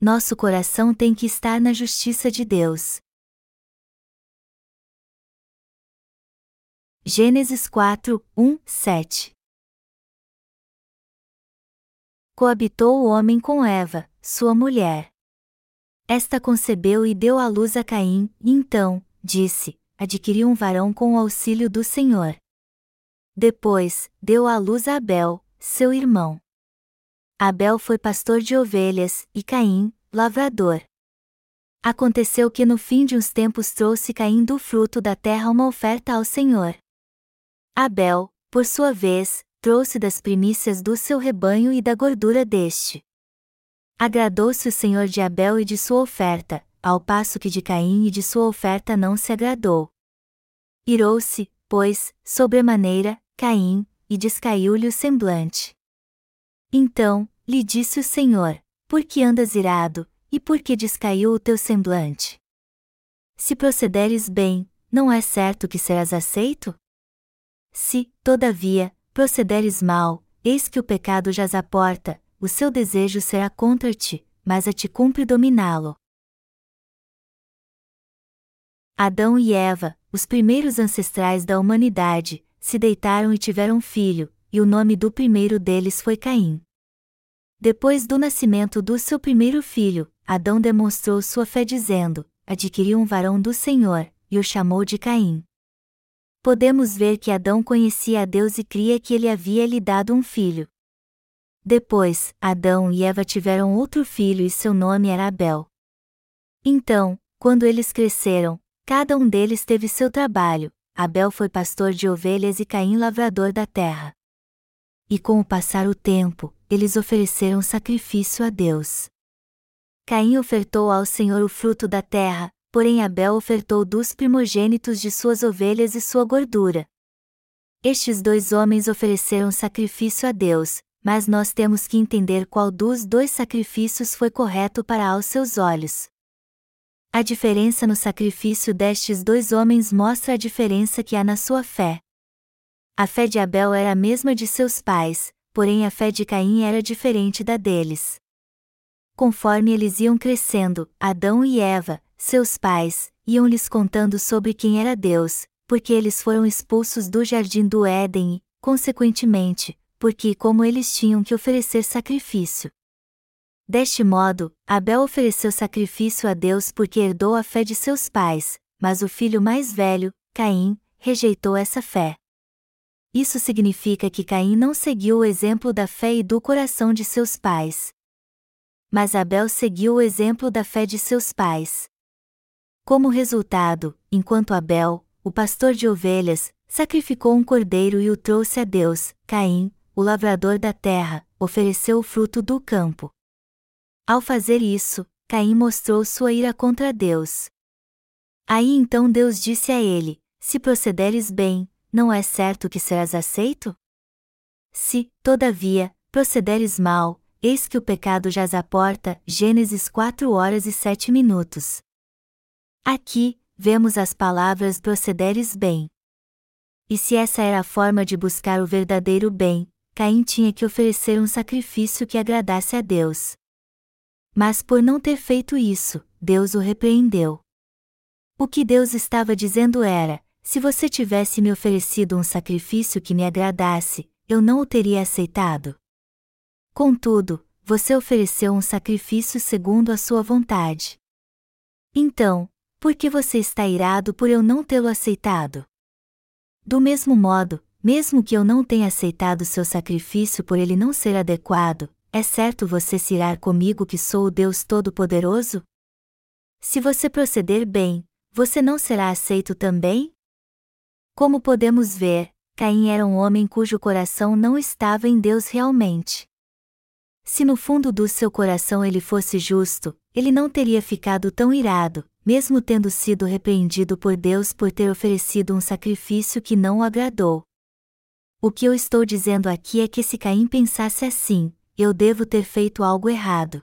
nosso coração tem que estar na justiça de Deus. Gênesis 4, 1, 7 Coabitou o homem com Eva, sua mulher. Esta concebeu e deu à luz a Caim, e então, disse, adquiriu um varão com o auxílio do Senhor. Depois, deu à luz a Abel, seu irmão. Abel foi pastor de ovelhas, e Caim, lavrador. Aconteceu que no fim de uns tempos trouxe Caim do fruto da terra uma oferta ao Senhor. Abel, por sua vez, trouxe das primícias do seu rebanho e da gordura deste. Agradou-se o Senhor de Abel e de sua oferta, ao passo que de Caim e de sua oferta não se agradou. Irou-se, pois, sobremaneira, Caim, e descaiu-lhe o semblante. Então, lhe disse o Senhor: Por que andas irado, e por que descaiu o teu semblante? Se procederes bem, não é certo que serás aceito? Se, todavia, procederes mal, eis que o pecado jaz à porta, o seu desejo será contra ti, mas a ti cumpre dominá-lo. Adão e Eva, os primeiros ancestrais da humanidade, se deitaram e tiveram filho, e o nome do primeiro deles foi Caim. Depois do nascimento do seu primeiro filho, Adão demonstrou sua fé dizendo: Adquiriu um varão do Senhor, e o chamou de Caim podemos ver que Adão conhecia a Deus e cria que ele havia lhe dado um filho. Depois, Adão e Eva tiveram outro filho e seu nome era Abel. Então, quando eles cresceram, cada um deles teve seu trabalho. Abel foi pastor de ovelhas e Caim lavrador da terra. E com o passar o tempo, eles ofereceram sacrifício a Deus. Caim ofertou ao Senhor o fruto da terra, porém Abel ofertou dos primogênitos de suas ovelhas e sua gordura. Estes dois homens ofereceram sacrifício a Deus, mas nós temos que entender qual dos dois sacrifícios foi correto para aos seus olhos. A diferença no sacrifício destes dois homens mostra a diferença que há na sua fé. A fé de Abel era a mesma de seus pais, porém a fé de Caim era diferente da deles. Conforme eles iam crescendo, Adão e Eva, seus pais, iam-lhes contando sobre quem era Deus, porque eles foram expulsos do jardim do Éden e, consequentemente, porque como eles tinham que oferecer sacrifício. Deste modo, Abel ofereceu sacrifício a Deus porque herdou a fé de seus pais, mas o filho mais velho, Caim, rejeitou essa fé. Isso significa que Caim não seguiu o exemplo da fé e do coração de seus pais. Mas Abel seguiu o exemplo da fé de seus pais. Como resultado, enquanto Abel, o pastor de ovelhas, sacrificou um cordeiro e o trouxe a Deus, Caim, o lavrador da terra, ofereceu o fruto do campo. Ao fazer isso, Caim mostrou sua ira contra Deus. Aí então Deus disse a ele: Se procederes bem, não é certo que serás aceito? Se, todavia, procederes mal, eis que o pecado jaz à porta. Gênesis 4 horas e 7 minutos. Aqui, vemos as palavras procederes bem. E se essa era a forma de buscar o verdadeiro bem, Caim tinha que oferecer um sacrifício que agradasse a Deus. Mas por não ter feito isso, Deus o repreendeu. O que Deus estava dizendo era: se você tivesse me oferecido um sacrifício que me agradasse, eu não o teria aceitado. Contudo, você ofereceu um sacrifício segundo a sua vontade. Então, por que você está irado por eu não tê-lo aceitado? Do mesmo modo, mesmo que eu não tenha aceitado seu sacrifício por ele não ser adequado, é certo você se irar comigo que sou o Deus Todo-Poderoso? Se você proceder bem, você não será aceito também? Como podemos ver, Caim era um homem cujo coração não estava em Deus realmente. Se no fundo do seu coração ele fosse justo, ele não teria ficado tão irado, mesmo tendo sido repreendido por Deus por ter oferecido um sacrifício que não o agradou. O que eu estou dizendo aqui é que se Caim pensasse assim, eu devo ter feito algo errado.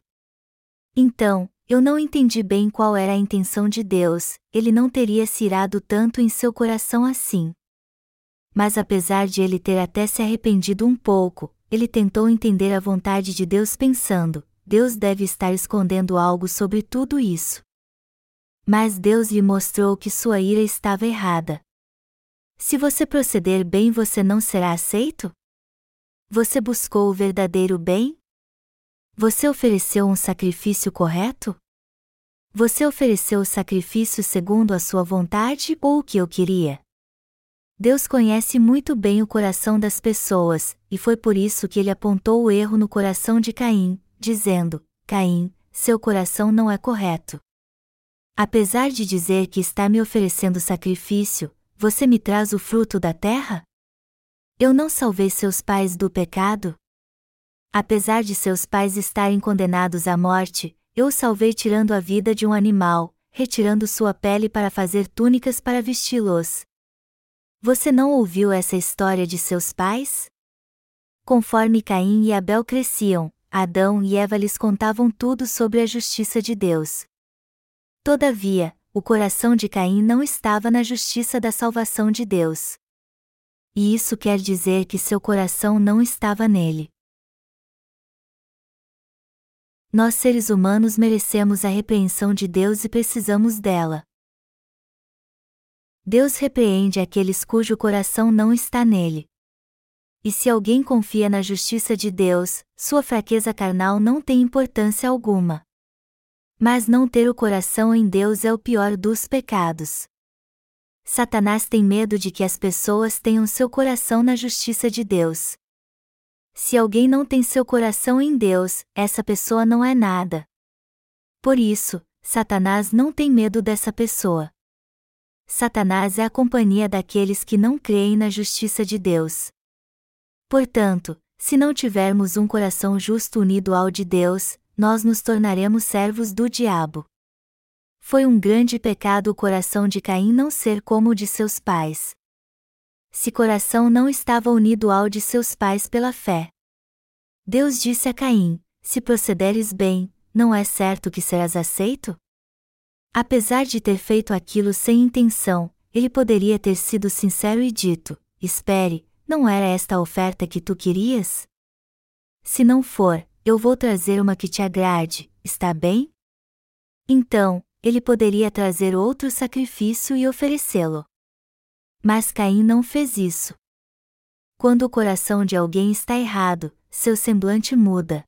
Então, eu não entendi bem qual era a intenção de Deus, ele não teria se irado tanto em seu coração assim. Mas apesar de ele ter até se arrependido um pouco, ele tentou entender a vontade de Deus pensando: Deus deve estar escondendo algo sobre tudo isso. Mas Deus lhe mostrou que sua ira estava errada. Se você proceder bem, você não será aceito? Você buscou o verdadeiro bem? Você ofereceu um sacrifício correto? Você ofereceu o sacrifício segundo a sua vontade ou o que eu queria? Deus conhece muito bem o coração das pessoas, e foi por isso que ele apontou o erro no coração de Caim, dizendo: Caim, seu coração não é correto. Apesar de dizer que está me oferecendo sacrifício, você me traz o fruto da terra? Eu não salvei seus pais do pecado? Apesar de seus pais estarem condenados à morte, eu salvei tirando a vida de um animal, retirando sua pele para fazer túnicas para vesti-los. Você não ouviu essa história de seus pais? Conforme Caim e Abel cresciam, Adão e Eva lhes contavam tudo sobre a justiça de Deus. Todavia, o coração de Caim não estava na justiça da salvação de Deus. E isso quer dizer que seu coração não estava nele. Nós seres humanos merecemos a repreensão de Deus e precisamos dela. Deus repreende aqueles cujo coração não está nele. E se alguém confia na justiça de Deus, sua fraqueza carnal não tem importância alguma. Mas não ter o coração em Deus é o pior dos pecados. Satanás tem medo de que as pessoas tenham seu coração na justiça de Deus. Se alguém não tem seu coração em Deus, essa pessoa não é nada. Por isso, Satanás não tem medo dessa pessoa. Satanás é a companhia daqueles que não creem na justiça de Deus. Portanto, se não tivermos um coração justo unido ao de Deus, nós nos tornaremos servos do diabo. Foi um grande pecado o coração de Caim não ser como o de seus pais. Se coração não estava unido ao de seus pais pela fé. Deus disse a Caim: Se procederes bem, não é certo que serás aceito? Apesar de ter feito aquilo sem intenção, ele poderia ter sido sincero e dito: Espere, não era esta a oferta que tu querias? Se não for, eu vou trazer uma que te agrade, está bem? Então, ele poderia trazer outro sacrifício e oferecê-lo. Mas Caim não fez isso. Quando o coração de alguém está errado, seu semblante muda.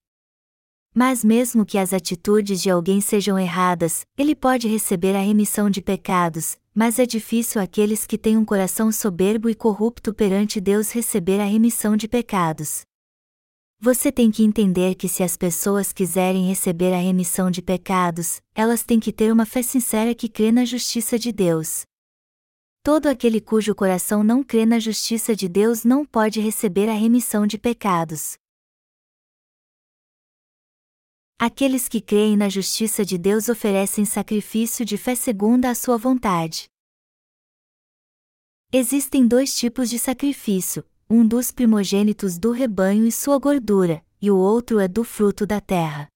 Mas mesmo que as atitudes de alguém sejam erradas, ele pode receber a remissão de pecados, mas é difícil aqueles que têm um coração soberbo e corrupto perante Deus receber a remissão de pecados. Você tem que entender que se as pessoas quiserem receber a remissão de pecados, elas têm que ter uma fé sincera que crê na justiça de Deus. Todo aquele cujo coração não crê na justiça de Deus não pode receber a remissão de pecados. Aqueles que creem na justiça de Deus oferecem sacrifício de fé segunda a sua vontade. Existem dois tipos de sacrifício: um dos primogênitos do rebanho e sua gordura, e o outro é do fruto da terra.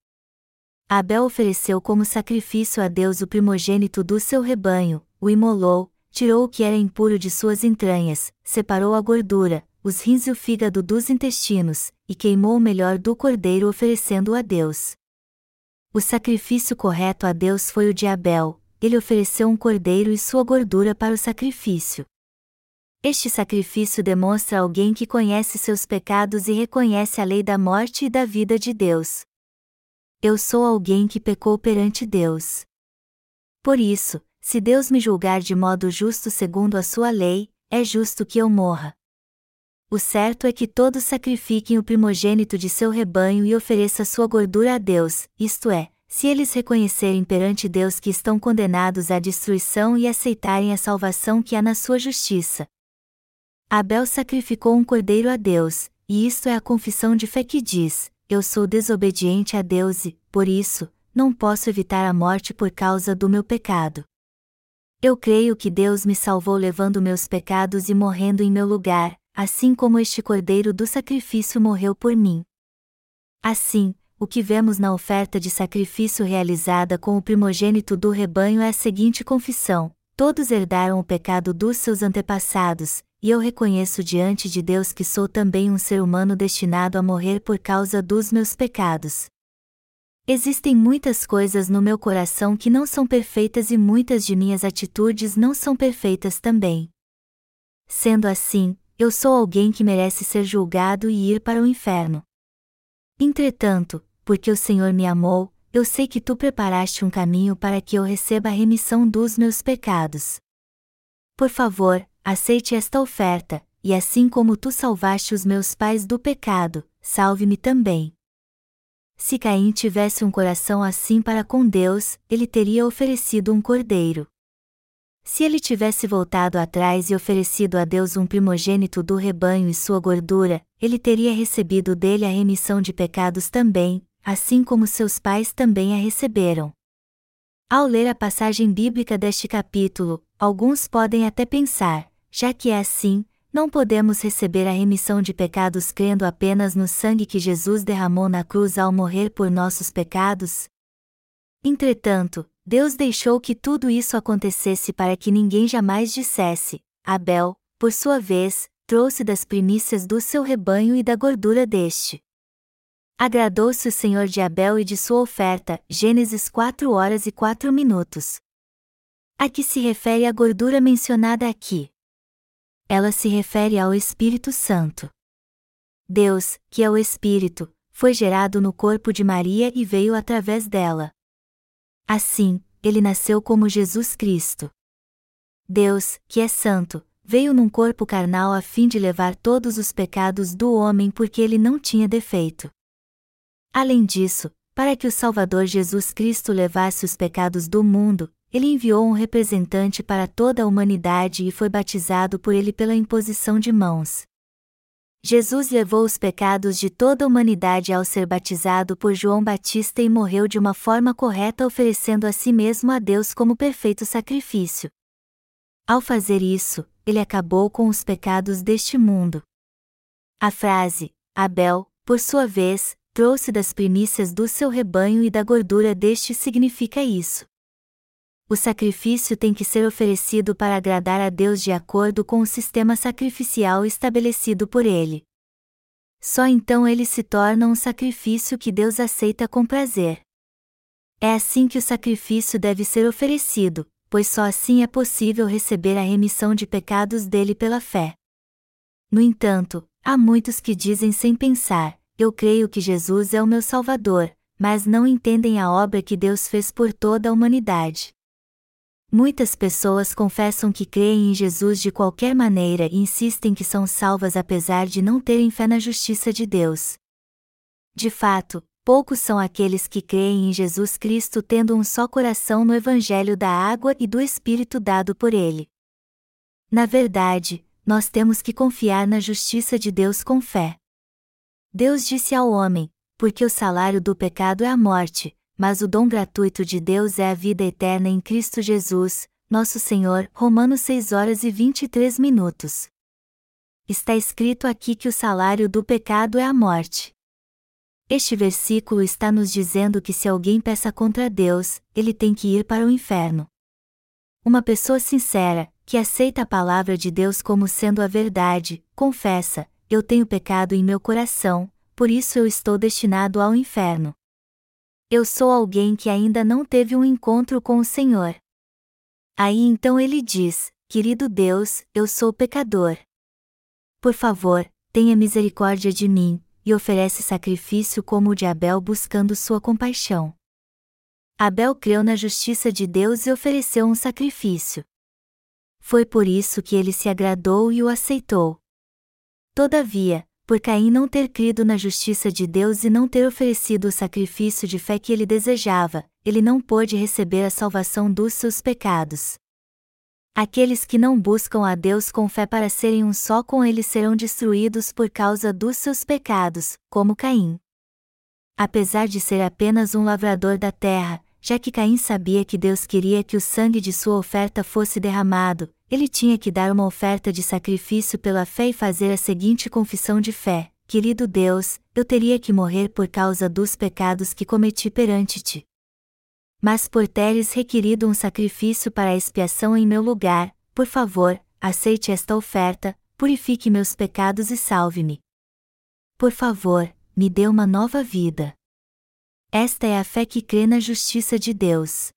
Abel ofereceu como sacrifício a Deus o primogênito do seu rebanho, o imolou, tirou o que era impuro de suas entranhas, separou a gordura, os rins e o fígado dos intestinos, e queimou o melhor do cordeiro oferecendo-o a Deus. O sacrifício correto a Deus foi o de Abel, ele ofereceu um cordeiro e sua gordura para o sacrifício. Este sacrifício demonstra alguém que conhece seus pecados e reconhece a lei da morte e da vida de Deus. Eu sou alguém que pecou perante Deus. Por isso, se Deus me julgar de modo justo segundo a sua lei, é justo que eu morra. O certo é que todos sacrifiquem o primogênito de seu rebanho e ofereça sua gordura a Deus, isto é, se eles reconhecerem perante Deus que estão condenados à destruição e aceitarem a salvação que há na sua justiça. Abel sacrificou um cordeiro a Deus, e isto é a confissão de fé que diz: Eu sou desobediente a Deus e, por isso, não posso evitar a morte por causa do meu pecado. Eu creio que Deus me salvou levando meus pecados e morrendo em meu lugar, assim como este cordeiro do sacrifício morreu por mim. Assim, o que vemos na oferta de sacrifício realizada com o primogênito do rebanho é a seguinte confissão: todos herdaram o pecado dos seus antepassados, e eu reconheço diante de Deus que sou também um ser humano destinado a morrer por causa dos meus pecados. Existem muitas coisas no meu coração que não são perfeitas e muitas de minhas atitudes não são perfeitas também. Sendo assim, eu sou alguém que merece ser julgado e ir para o inferno. Entretanto, porque o Senhor me amou, eu sei que tu preparaste um caminho para que eu receba a remissão dos meus pecados. Por favor, aceite esta oferta, e assim como tu salvaste os meus pais do pecado, salve-me também. Se Caim tivesse um coração assim para com Deus, ele teria oferecido um cordeiro. Se ele tivesse voltado atrás e oferecido a Deus um primogênito do rebanho e sua gordura, ele teria recebido dele a remissão de pecados também, assim como seus pais também a receberam. Ao ler a passagem bíblica deste capítulo, alguns podem até pensar, já que é assim, não podemos receber a remissão de pecados crendo apenas no sangue que Jesus derramou na cruz ao morrer por nossos pecados? Entretanto, Deus deixou que tudo isso acontecesse para que ninguém jamais dissesse: Abel, por sua vez, trouxe das primícias do seu rebanho e da gordura deste. Agradou-se o Senhor de Abel e de sua oferta. Gênesis 4 horas e 4 minutos. A que se refere a gordura mencionada aqui? Ela se refere ao Espírito Santo. Deus, que é o Espírito, foi gerado no corpo de Maria e veio através dela. Assim, ele nasceu como Jesus Cristo. Deus, que é santo, veio num corpo carnal a fim de levar todos os pecados do homem porque ele não tinha defeito. Além disso, para que o Salvador Jesus Cristo levasse os pecados do mundo, ele enviou um representante para toda a humanidade e foi batizado por ele pela imposição de mãos. Jesus levou os pecados de toda a humanidade ao ser batizado por João Batista e morreu de uma forma correta, oferecendo a si mesmo a Deus como perfeito sacrifício. Ao fazer isso, ele acabou com os pecados deste mundo. A frase, Abel, por sua vez, trouxe das primícias do seu rebanho e da gordura deste significa isso o sacrifício tem que ser oferecido para agradar a Deus de acordo com o sistema sacrificial estabelecido por ele. Só então ele se torna um sacrifício que Deus aceita com prazer. É assim que o sacrifício deve ser oferecido, pois só assim é possível receber a remissão de pecados dele pela fé. No entanto, há muitos que dizem sem pensar: Eu creio que Jesus é o meu Salvador, mas não entendem a obra que Deus fez por toda a humanidade. Muitas pessoas confessam que creem em Jesus de qualquer maneira e insistem que são salvas apesar de não terem fé na justiça de Deus. De fato, poucos são aqueles que creem em Jesus Cristo tendo um só coração no Evangelho da água e do Espírito dado por Ele. Na verdade, nós temos que confiar na justiça de Deus com fé. Deus disse ao homem: Porque o salário do pecado é a morte, mas o dom gratuito de Deus é a vida eterna em Cristo Jesus, nosso Senhor. Romanos 6 horas e 23 minutos. Está escrito aqui que o salário do pecado é a morte. Este versículo está nos dizendo que se alguém peça contra Deus, ele tem que ir para o inferno. Uma pessoa sincera, que aceita a palavra de Deus como sendo a verdade, confessa: Eu tenho pecado em meu coração, por isso eu estou destinado ao inferno. Eu sou alguém que ainda não teve um encontro com o Senhor. Aí então ele diz: Querido Deus, eu sou pecador. Por favor, tenha misericórdia de mim, e oferece sacrifício como o de Abel buscando sua compaixão. Abel creu na justiça de Deus e ofereceu um sacrifício. Foi por isso que ele se agradou e o aceitou. Todavia, por Caim não ter crido na justiça de Deus e não ter oferecido o sacrifício de fé que ele desejava, ele não pôde receber a salvação dos seus pecados. Aqueles que não buscam a Deus com fé para serem um só com ele serão destruídos por causa dos seus pecados, como Caim. Apesar de ser apenas um lavrador da terra, já que Caim sabia que Deus queria que o sangue de sua oferta fosse derramado, ele tinha que dar uma oferta de sacrifício pela fé e fazer a seguinte confissão de fé: Querido Deus, eu teria que morrer por causa dos pecados que cometi perante ti. Mas por teres requerido um sacrifício para a expiação em meu lugar, por favor, aceite esta oferta, purifique meus pecados e salve-me. Por favor, me dê uma nova vida. Esta é a fé que crê na justiça de Deus.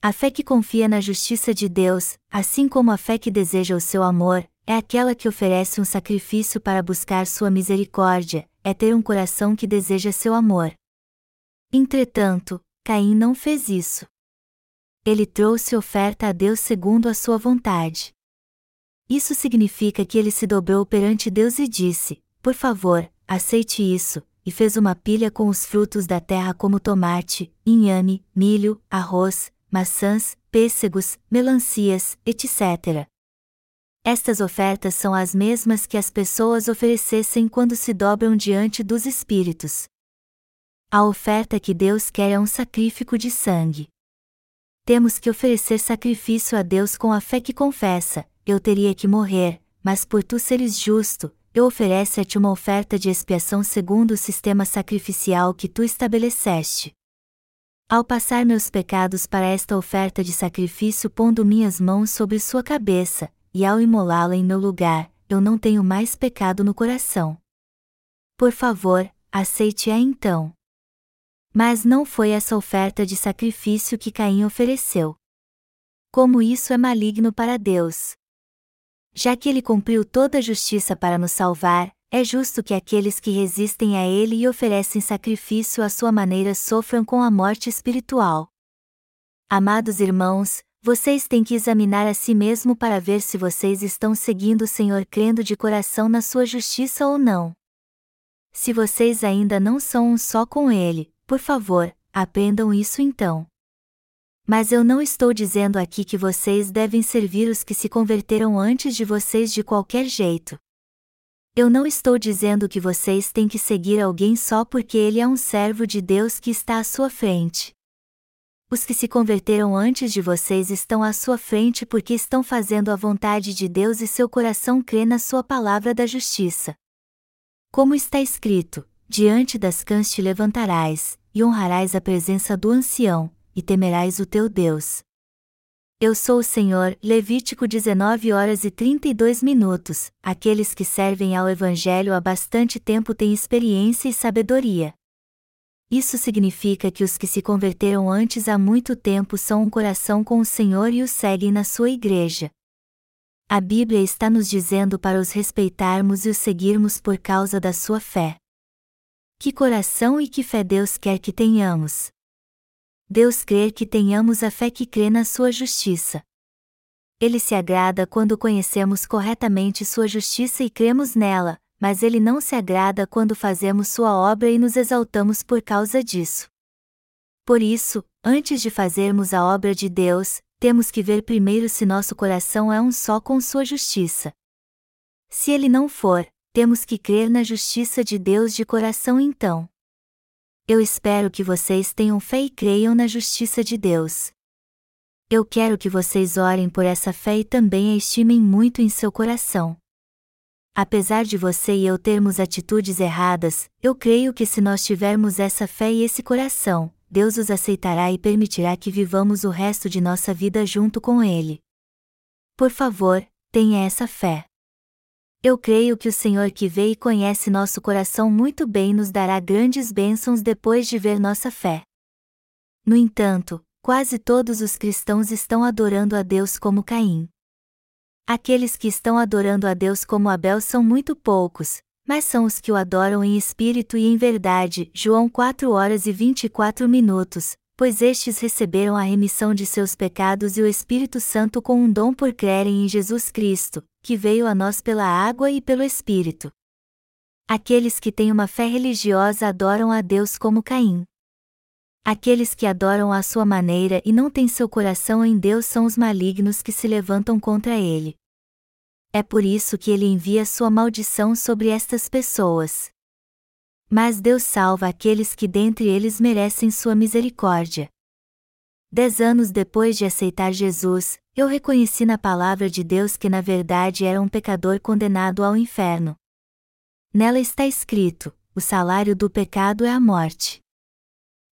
A fé que confia na justiça de Deus, assim como a fé que deseja o seu amor, é aquela que oferece um sacrifício para buscar sua misericórdia, é ter um coração que deseja seu amor. Entretanto, Caim não fez isso. Ele trouxe oferta a Deus segundo a sua vontade. Isso significa que ele se dobrou perante Deus e disse: Por favor, aceite isso, e fez uma pilha com os frutos da terra como tomate, inhame, milho, arroz, maçãs, pêssegos, melancias, etc. Estas ofertas são as mesmas que as pessoas oferecessem quando se dobram diante dos espíritos. A oferta que Deus quer é um sacrifício de sangue. Temos que oferecer sacrifício a Deus com a fé que confessa: eu teria que morrer, mas por tu seres justo, eu ofereço a ti uma oferta de expiação segundo o sistema sacrificial que tu estabeleceste. Ao passar meus pecados para esta oferta de sacrifício pondo minhas mãos sobre sua cabeça, e ao imolá-la em meu lugar, eu não tenho mais pecado no coração. Por favor, aceite-a então. Mas não foi essa oferta de sacrifício que Caim ofereceu. Como isso é maligno para Deus. Já que ele cumpriu toda a justiça para nos salvar, é justo que aqueles que resistem a ele e oferecem sacrifício à sua maneira sofram com a morte espiritual. Amados irmãos, vocês têm que examinar a si mesmo para ver se vocês estão seguindo o Senhor crendo de coração na sua justiça ou não. Se vocês ainda não são um só com Ele, por favor, aprendam isso então. Mas eu não estou dizendo aqui que vocês devem servir os que se converteram antes de vocês de qualquer jeito. Eu não estou dizendo que vocês têm que seguir alguém só porque ele é um servo de Deus que está à sua frente. Os que se converteram antes de vocês estão à sua frente porque estão fazendo a vontade de Deus e seu coração crê na sua palavra da justiça. Como está escrito: Diante das cães te levantarás, e honrarás a presença do ancião, e temerás o teu Deus. Eu sou o Senhor, Levítico 19 horas e 32 minutos. Aqueles que servem ao Evangelho há bastante tempo têm experiência e sabedoria. Isso significa que os que se converteram antes há muito tempo são um coração com o Senhor e o seguem na sua igreja. A Bíblia está nos dizendo para os respeitarmos e os seguirmos por causa da sua fé. Que coração e que fé Deus quer que tenhamos. Deus quer que tenhamos a fé que crê na sua justiça. Ele se agrada quando conhecemos corretamente sua justiça e cremos nela, mas ele não se agrada quando fazemos sua obra e nos exaltamos por causa disso. Por isso, antes de fazermos a obra de Deus, temos que ver primeiro se nosso coração é um só com sua justiça. Se ele não for, temos que crer na justiça de Deus de coração então. Eu espero que vocês tenham fé e creiam na justiça de Deus. Eu quero que vocês orem por essa fé e também a estimem muito em seu coração. Apesar de você e eu termos atitudes erradas, eu creio que se nós tivermos essa fé e esse coração, Deus os aceitará e permitirá que vivamos o resto de nossa vida junto com Ele. Por favor, tenha essa fé. Eu creio que o Senhor que vê e conhece nosso coração muito bem nos dará grandes bênçãos depois de ver nossa fé. No entanto, quase todos os cristãos estão adorando a Deus como Caim. Aqueles que estão adorando a Deus como Abel são muito poucos, mas são os que o adoram em espírito e em verdade. João 4 horas e 24 minutos, pois estes receberam a remissão de seus pecados e o Espírito Santo com um dom por crerem em Jesus Cristo, que veio a nós pela água e pelo Espírito. Aqueles que têm uma fé religiosa adoram a Deus como Caim. Aqueles que adoram à sua maneira e não têm seu coração em Deus são os malignos que se levantam contra ele. É por isso que ele envia sua maldição sobre estas pessoas. Mas Deus salva aqueles que dentre eles merecem sua misericórdia. Dez anos depois de aceitar Jesus, eu reconheci na palavra de Deus que na verdade era um pecador condenado ao inferno. Nela está escrito: o salário do pecado é a morte.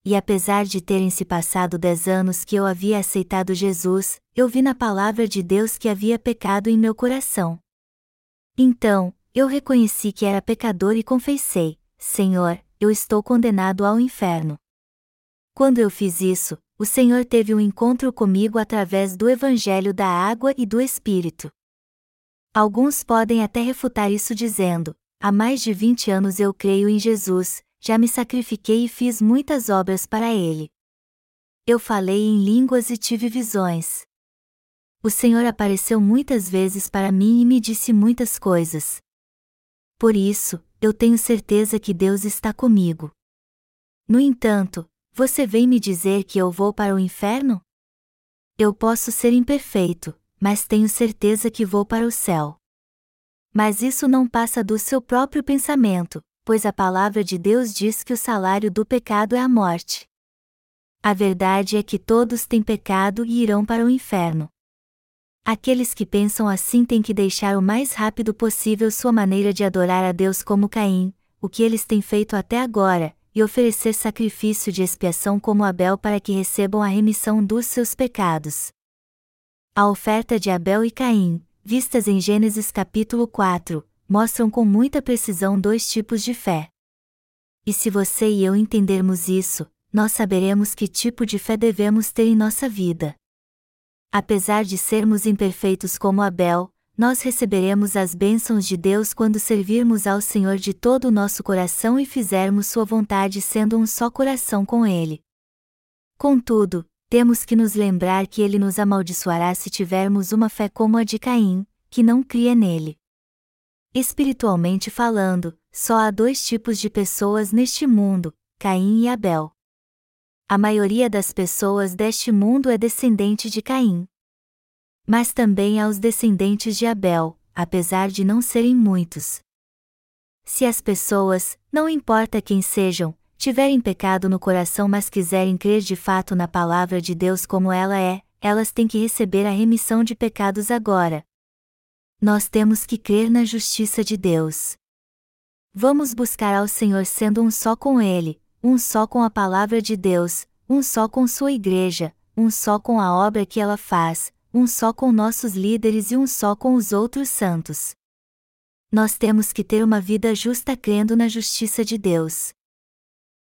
E apesar de terem se passado dez anos que eu havia aceitado Jesus, eu vi na palavra de Deus que havia pecado em meu coração. Então, eu reconheci que era pecador e confessei: Senhor, eu estou condenado ao inferno. Quando eu fiz isso, o Senhor teve um encontro comigo através do Evangelho da Água e do Espírito. Alguns podem até refutar isso dizendo: há mais de 20 anos eu creio em Jesus, já me sacrifiquei e fiz muitas obras para Ele. Eu falei em línguas e tive visões. O Senhor apareceu muitas vezes para mim e me disse muitas coisas. Por isso, eu tenho certeza que Deus está comigo. No entanto, você vem me dizer que eu vou para o inferno? Eu posso ser imperfeito, mas tenho certeza que vou para o céu. Mas isso não passa do seu próprio pensamento, pois a palavra de Deus diz que o salário do pecado é a morte. A verdade é que todos têm pecado e irão para o inferno. Aqueles que pensam assim têm que deixar o mais rápido possível sua maneira de adorar a Deus como Caim, o que eles têm feito até agora, e oferecer sacrifício de expiação como Abel para que recebam a remissão dos seus pecados. A oferta de Abel e Caim, vistas em Gênesis capítulo 4, mostram com muita precisão dois tipos de fé. E se você e eu entendermos isso, nós saberemos que tipo de fé devemos ter em nossa vida. Apesar de sermos imperfeitos como Abel, nós receberemos as bênçãos de Deus quando servirmos ao Senhor de todo o nosso coração e fizermos Sua vontade sendo um só coração com Ele. Contudo, temos que nos lembrar que Ele nos amaldiçoará se tivermos uma fé como a de Caim, que não cria nele. Espiritualmente falando, só há dois tipos de pessoas neste mundo: Caim e Abel. A maioria das pessoas deste mundo é descendente de Caim mas também aos descendentes de Abel, apesar de não serem muitos. Se as pessoas, não importa quem sejam, tiverem pecado no coração mas quiserem crer de fato na palavra de Deus como ela é, elas têm que receber a remissão de pecados agora. Nós temos que crer na justiça de Deus. Vamos buscar ao Senhor sendo um só com Ele, um só com a palavra de Deus, um só com Sua igreja, um só com a obra que ela faz, um só com nossos líderes e um só com os outros santos. Nós temos que ter uma vida justa crendo na justiça de Deus.